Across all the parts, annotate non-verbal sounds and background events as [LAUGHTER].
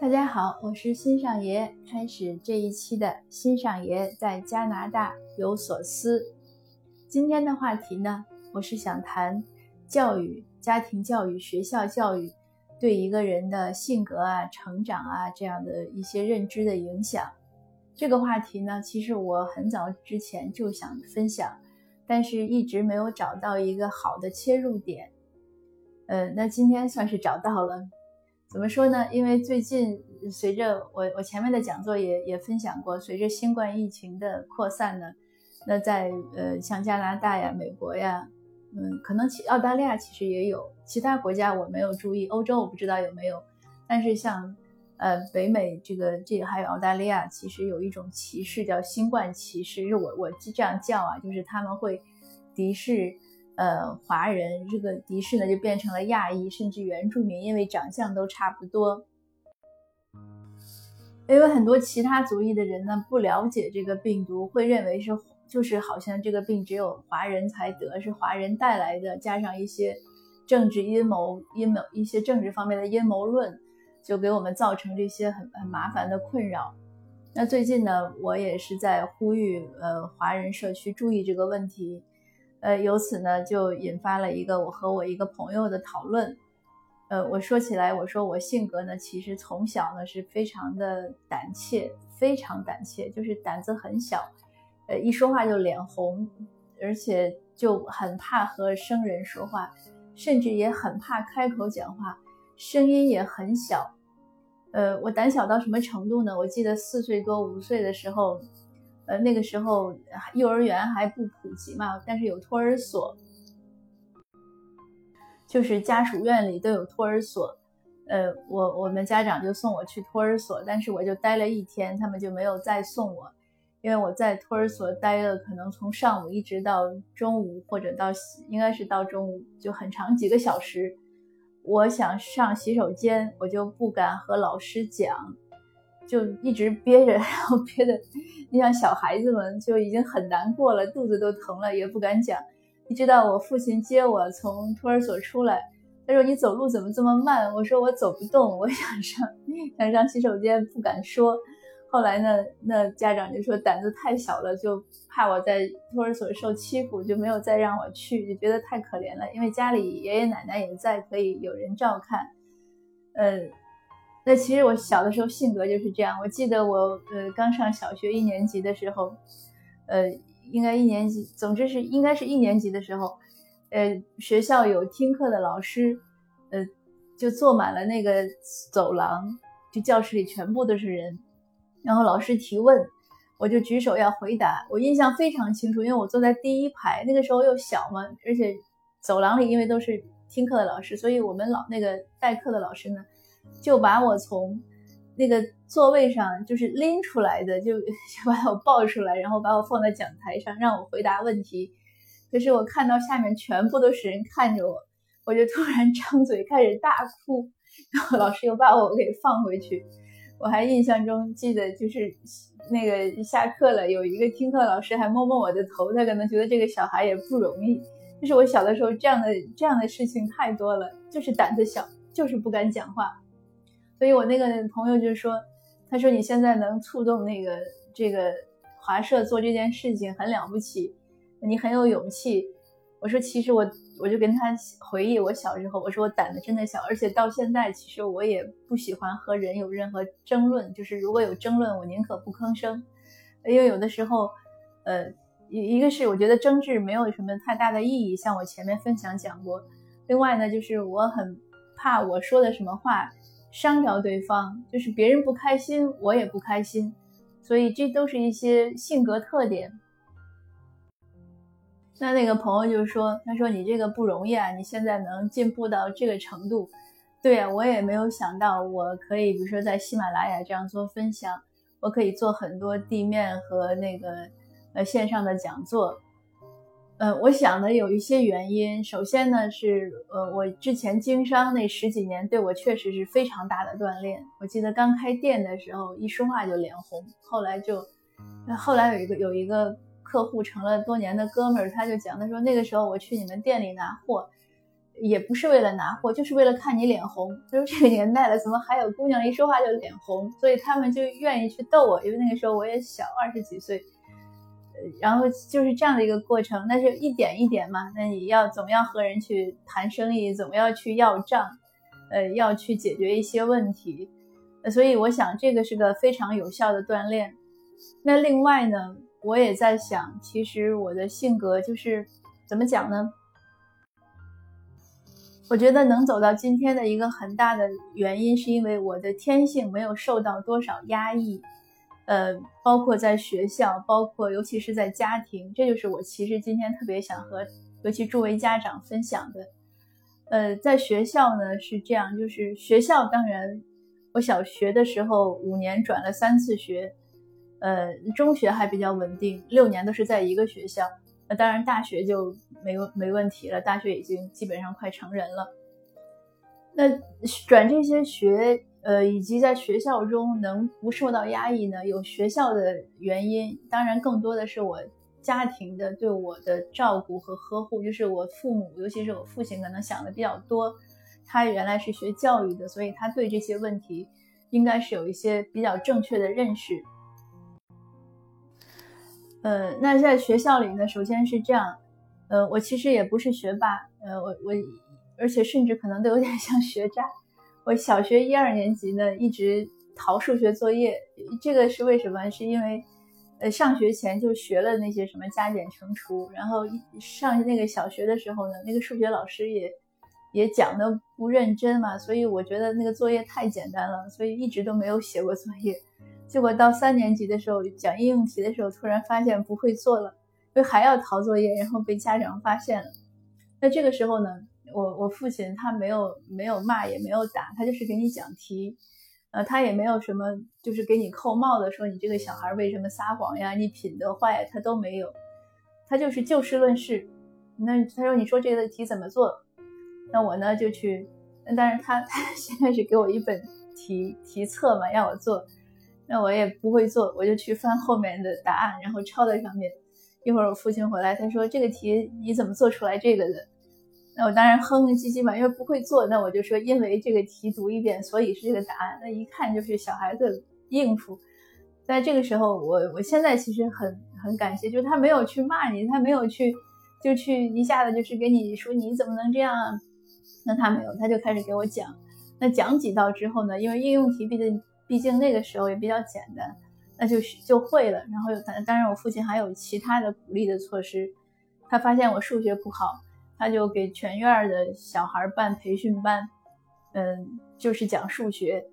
大家好，我是新上爷，开始这一期的新上爷在加拿大有所思。今天的话题呢，我是想谈教育、家庭教育、学校教育对一个人的性格啊、成长啊这样的一些认知的影响。这个话题呢，其实我很早之前就想分享，但是一直没有找到一个好的切入点。呃，那今天算是找到了。怎么说呢？因为最近随着我我前面的讲座也也分享过，随着新冠疫情的扩散呢，那在呃像加拿大呀、美国呀，嗯，可能其澳大利亚其实也有，其他国家我没有注意，欧洲我不知道有没有，但是像呃北美这个这个还有澳大利亚，其实有一种歧视叫新冠歧视，是我我这样叫啊，就是他们会敌视。呃，华人这个敌视呢，就变成了亚裔，甚至原住民，因为长相都差不多。因为很多其他族裔的人呢，不了解这个病毒，会认为是就是好像这个病只有华人才得，是华人带来的，加上一些政治阴谋、阴谋一些政治方面的阴谋论，就给我们造成这些很很麻烦的困扰。那最近呢，我也是在呼吁呃华人社区注意这个问题。呃，由此呢，就引发了一个我和我一个朋友的讨论。呃，我说起来，我说我性格呢，其实从小呢是非常的胆怯，非常胆怯，就是胆子很小，呃，一说话就脸红，而且就很怕和生人说话，甚至也很怕开口讲话，声音也很小。呃，我胆小到什么程度呢？我记得四岁多五岁的时候。呃，那个时候幼儿园还不普及嘛，但是有托儿所，就是家属院里都有托儿所。呃，我我们家长就送我去托儿所，但是我就待了一天，他们就没有再送我，因为我在托儿所待了可能从上午一直到中午，或者到应该是到中午，就很长几个小时。我想上洗手间，我就不敢和老师讲。就一直憋着，然后憋的，你像小孩子们就已经很难过了，肚子都疼了，也不敢讲。一直到我父亲接我从托儿所出来，他说：“你走路怎么这么慢？”我说：“我走不动，我想上，想上洗手间，不敢说。”后来呢，那家长就说胆子太小了，就怕我在托儿所受欺负，就没有再让我去，就觉得太可怜了，因为家里爷爷奶奶也在，可以有人照看。嗯。那其实我小的时候性格就是这样。我记得我呃刚上小学一年级的时候，呃应该一年级，总之是应该是一年级的时候，呃学校有听课的老师，呃就坐满了那个走廊，就教室里全部都是人，然后老师提问，我就举手要回答。我印象非常清楚，因为我坐在第一排，那个时候又小嘛，而且走廊里因为都是听课的老师，所以我们老那个代课的老师呢。就把我从那个座位上就是拎出来的，就 [LAUGHS] 就把我抱出来，然后把我放在讲台上，让我回答问题。可是我看到下面全部都是人看着我，我就突然张嘴开始大哭，然后老师又把我给放回去。我还印象中记得就是那个下课了，有一个听课老师还摸摸我的头，他可能觉得这个小孩也不容易。就是我小的时候这样的这样的事情太多了，就是胆子小，就是不敢讲话。所以我那个朋友就说：“他说你现在能触动那个这个华社做这件事情很了不起，你很有勇气。”我说：“其实我我就跟他回忆我小时候，我说我胆子真的小，而且到现在其实我也不喜欢和人有任何争论，就是如果有争论，我宁可不吭声，因为有的时候，呃，一一个是我觉得争执没有什么太大的意义，像我前面分享讲过。另外呢，就是我很怕我说的什么话。”伤着对方，就是别人不开心，我也不开心，所以这都是一些性格特点。那那个朋友就说：“他说你这个不容易啊，你现在能进步到这个程度，对呀，我也没有想到我可以，比如说在喜马拉雅这样做分享，我可以做很多地面和那个呃线上的讲座。”呃，我想呢，有一些原因。首先呢，是呃，我之前经商那十几年，对我确实是非常大的锻炼。我记得刚开店的时候，一说话就脸红。后来就，后来有一个有一个客户成了多年的哥们儿，他就讲，他说那个时候我去你们店里拿货，也不是为了拿货，就是为了看你脸红。就是这个年代了，怎么还有姑娘一说话就脸红？所以他们就愿意去逗我，因为那个时候我也小，二十几岁。然后就是这样的一个过程，那就一点一点嘛。那你要怎么样和人去谈生意？怎么样去要账？呃，要去解决一些问题。所以我想这个是个非常有效的锻炼。那另外呢，我也在想，其实我的性格就是怎么讲呢？我觉得能走到今天的一个很大的原因，是因为我的天性没有受到多少压抑。呃，包括在学校，包括尤其是在家庭，这就是我其实今天特别想和尤其诸位家长分享的。呃，在学校呢是这样，就是学校当然，我小学的时候五年转了三次学，呃，中学还比较稳定，六年都是在一个学校。那当然大学就没没问题了，大学已经基本上快成人了。那转这些学。呃，以及在学校中能不受到压抑呢？有学校的原因，当然更多的是我家庭的对我的照顾和呵护。就是我父母，尤其是我父亲，可能想的比较多。他原来是学教育的，所以他对这些问题应该是有一些比较正确的认识。呃，那在学校里呢，首先是这样，呃，我其实也不是学霸，呃，我我，而且甚至可能都有点像学渣。我小学一二年级呢，一直逃数学作业，这个是为什么？是因为，呃，上学前就学了那些什么加减乘除，然后上那个小学的时候呢，那个数学老师也也讲的不认真嘛，所以我觉得那个作业太简单了，所以一直都没有写过作业。结果到三年级的时候讲应用题的时候，突然发现不会做了，就还要逃作业，然后被家长发现了。那这个时候呢？我我父亲他没有没有骂也没有打，他就是给你讲题，呃，他也没有什么就是给你扣帽子，说你这个小孩为什么撒谎呀，你品德坏呀，他都没有，他就是就事论事。那他说你说这个题怎么做？那我呢就去，但是他他 [LAUGHS] 现在是给我一本题题册嘛，让我做，那我也不会做，我就去翻后面的答案，然后抄在上面。一会儿我父亲回来，他说这个题你怎么做出来这个的？那我当然哼哼唧唧嘛，因为不会做，那我就说因为这个题读一遍，所以是这个答案。那一看就是小孩子应付。在这个时候，我我现在其实很很感谢，就是他没有去骂你，他没有去就去一下子就是给你说你怎么能这样？那他没有，他就开始给我讲。那讲几道之后呢，因为应用题毕竟毕竟那个时候也比较简单，那就是就会了。然后当当然我父亲还有其他的鼓励的措施，他发现我数学不好。他就给全院的小孩办培训班，嗯，就是讲数学。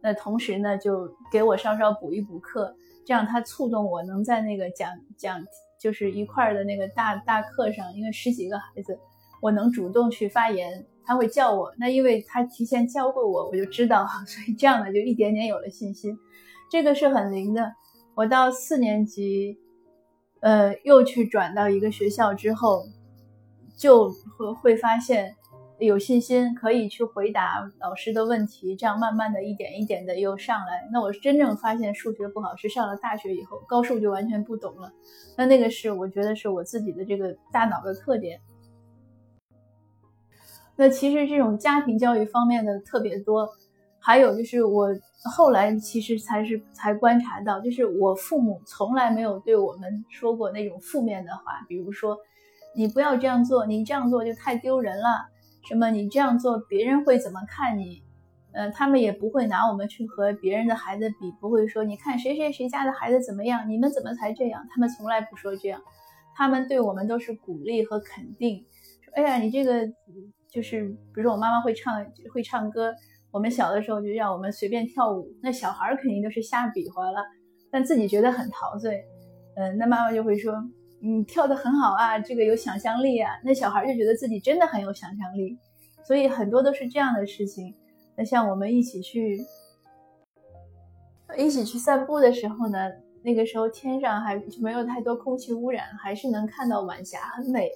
那同时呢，就给我稍稍补一补课，这样他触动我能在那个讲讲就是一块儿的那个大大课上，因为十几个孩子，我能主动去发言。他会叫我，那因为他提前教过我，我就知道，[LAUGHS] 所以这样呢就一点点有了信心。这个是很灵的。我到四年级，呃，又去转到一个学校之后。就会会发现有信心可以去回答老师的问题，这样慢慢的一点一点的又上来。那我真正发现数学不好是上了大学以后，高数就完全不懂了。那那个是我觉得是我自己的这个大脑的特点。那其实这种家庭教育方面的特别多，还有就是我后来其实才是才观察到，就是我父母从来没有对我们说过那种负面的话，比如说。你不要这样做，你这样做就太丢人了。什么？你这样做别人会怎么看你？嗯，他们也不会拿我们去和别人的孩子比，不会说你看谁谁谁家的孩子怎么样，你们怎么才这样？他们从来不说这样，他们对我们都是鼓励和肯定。说，哎呀，你这个就是，比如说我妈妈会唱会唱歌，我们小的时候就让我们随便跳舞，那小孩肯定都是瞎比划了，但自己觉得很陶醉。嗯，那妈妈就会说。嗯，跳得很好啊，这个有想象力啊，那小孩就觉得自己真的很有想象力，所以很多都是这样的事情。那像我们一起去一起去散步的时候呢，那个时候天上还就没有太多空气污染，还是能看到晚霞很美，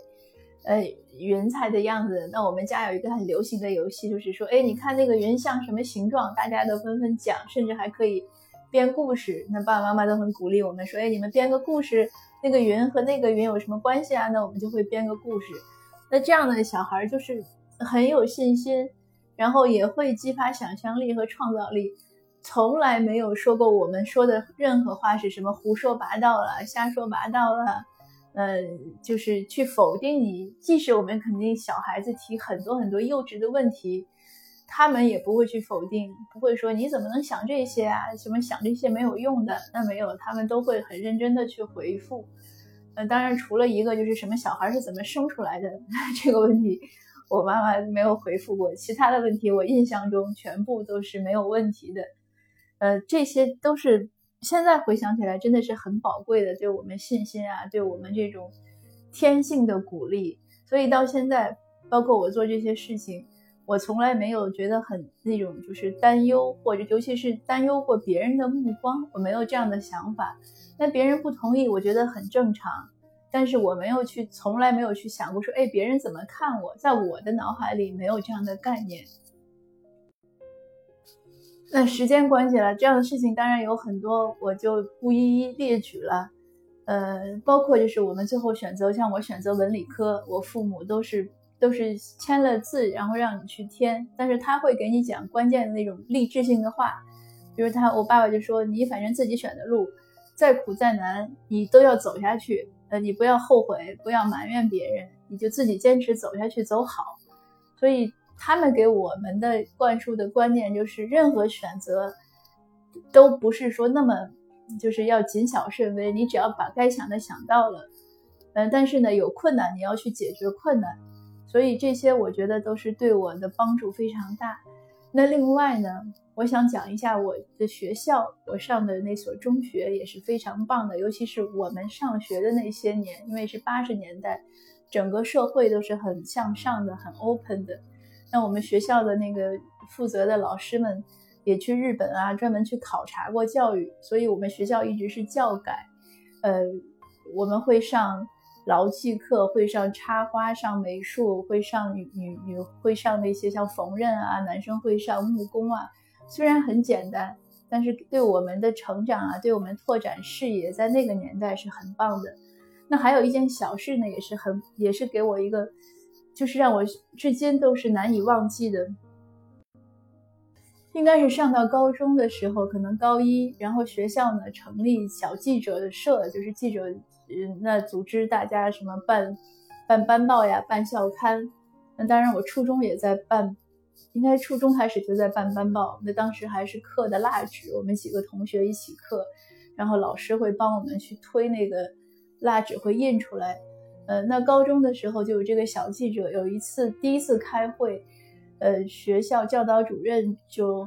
呃，云彩的样子。那我们家有一个很流行的游戏，就是说，哎，你看那个云像什么形状？大家都纷纷讲，甚至还可以编故事。那爸爸妈妈都很鼓励我们说，哎，你们编个故事。那个云和那个云有什么关系啊？那我们就会编个故事。那这样的小孩就是很有信心，然后也会激发想象力和创造力。从来没有说过我们说的任何话是什么胡说八道了、瞎说八道了，呃，就是去否定你。即使我们肯定小孩子提很多很多幼稚的问题，他们也不会去否定，不会说你怎么能想这些啊？什么想这些没有用的？那没有，他们都会很认真的去回复。呃，当然除了一个就是什么小孩是怎么生出来的 [LAUGHS] 这个问题，我妈妈没有回复过。其他的问题我印象中全部都是没有问题的。呃，这些都是现在回想起来真的是很宝贵的，对我们信心啊，对我们这种天性的鼓励。所以到现在，包括我做这些事情，我从来没有觉得很那种就是担忧，或者尤其是担忧过别人的目光，我没有这样的想法。那别人不同意，我觉得很正常，但是我没有去，从来没有去想过说，哎，别人怎么看我，在我的脑海里没有这样的概念。那时间关系了，这样的事情当然有很多，我就不一一列举了。呃，包括就是我们最后选择，像我选择文理科，我父母都是都是签了字，然后让你去填，但是他会给你讲关键的那种励志性的话，比如他，我爸爸就说，你反正自己选的路，再苦再难，你都要走下去，呃，你不要后悔，不要埋怨别人，你就自己坚持走下去，走好。所以。他们给我们的灌输的观念就是，任何选择都不是说那么就是要谨小慎微。你只要把该想的想到了，嗯，但是呢，有困难你要去解决困难。所以这些我觉得都是对我的帮助非常大。那另外呢，我想讲一下我的学校，我上的那所中学也是非常棒的，尤其是我们上学的那些年，因为是八十年代，整个社会都是很向上的、很 open 的。那我们学校的那个负责的老师们也去日本啊，专门去考察过教育，所以我们学校一直是教改。呃，我们会上劳技课，会上插花，上美术，会上女女女，会上那些像缝纫啊，男生会上木工啊。虽然很简单，但是对我们的成长啊，对我们拓展视野，在那个年代是很棒的。那还有一件小事呢，也是很，也是给我一个。就是让我至今都是难以忘记的，应该是上到高中的时候，可能高一，然后学校呢成立小记者社，就是记者，嗯那组织大家什么办办班报呀，办校刊。那当然，我初中也在办，应该初中开始就在办班报。那当时还是刻的蜡纸，我们几个同学一起刻，然后老师会帮我们去推那个蜡纸，会印出来。呃，那高中的时候就有这个小记者，有一次第一次开会，呃，学校教导主任就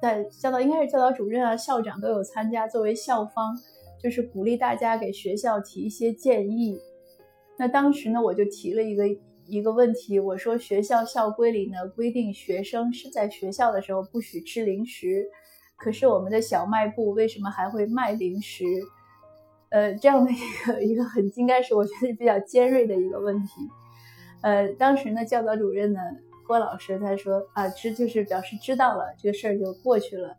在教导，应该是教导主任啊，校长都有参加，作为校方，就是鼓励大家给学校提一些建议。那当时呢，我就提了一个一个问题，我说学校校规里呢规定学生是在学校的时候不许吃零食，可是我们的小卖部为什么还会卖零食？呃，这样的一个一个很应该是我觉得比较尖锐的一个问题。呃，当时呢，教导主任呢，郭老师他说啊，知就是表示知道了，这个事儿就过去了。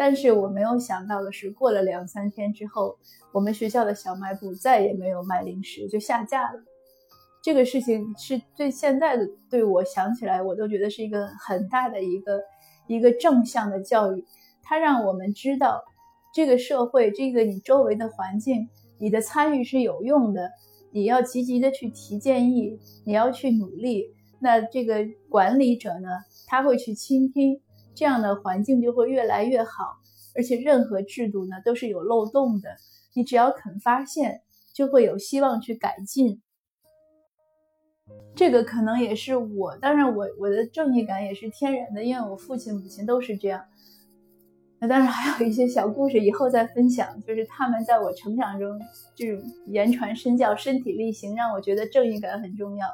但是我没有想到的是，过了两三天之后，我们学校的小卖部再也没有卖零食，就下架了。这个事情是对现在的对我想起来，我都觉得是一个很大的一个一个正向的教育，它让我们知道。这个社会，这个你周围的环境，你的参与是有用的。你要积极的去提建议，你要去努力。那这个管理者呢，他会去倾听，这样的环境就会越来越好。而且任何制度呢都是有漏洞的，你只要肯发现，就会有希望去改进。这个可能也是我，当然我我的正义感也是天然的，因为我父亲母亲都是这样。那当然还有一些小故事，以后再分享。就是他们在我成长中这种言传身教、身体力行，让我觉得正义感很重要。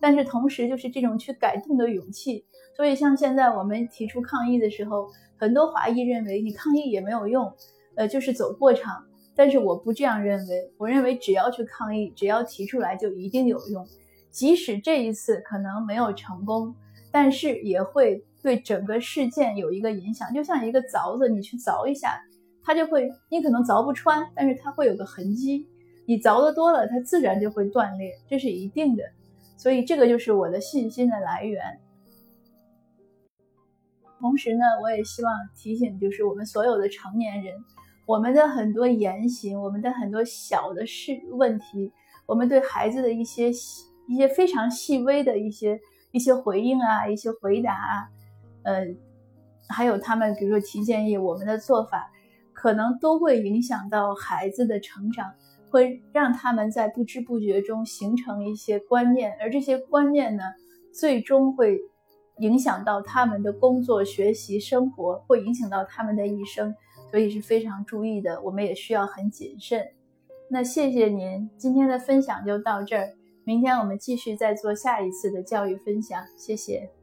但是同时，就是这种去改动的勇气。所以像现在我们提出抗议的时候，很多华裔认为你抗议也没有用，呃，就是走过场。但是我不这样认为，我认为只要去抗议，只要提出来，就一定有用。即使这一次可能没有成功，但是也会。对整个事件有一个影响，就像一个凿子，你去凿一下，它就会，你可能凿不穿，但是它会有个痕迹。你凿的多了，它自然就会断裂，这是一定的。所以这个就是我的信心的来源。同时呢，我也希望提醒，就是我们所有的成年人，我们的很多言行，我们的很多小的事问题，我们对孩子的一些一些非常细微的一些一些回应啊，一些回答啊，呃，还有他们比如说提建议，我们的做法，可能都会影响到孩子的成长，会让他们在不知不觉中形成一些观念，而这些观念呢，最终会。影响到他们的工作、学习、生活，会影响到他们的一生，所以是非常注意的。我们也需要很谨慎。那谢谢您，今天的分享就到这儿，明天我们继续再做下一次的教育分享。谢谢。